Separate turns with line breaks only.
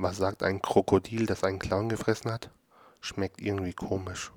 Was sagt ein Krokodil, das einen Clown gefressen hat? Schmeckt irgendwie komisch.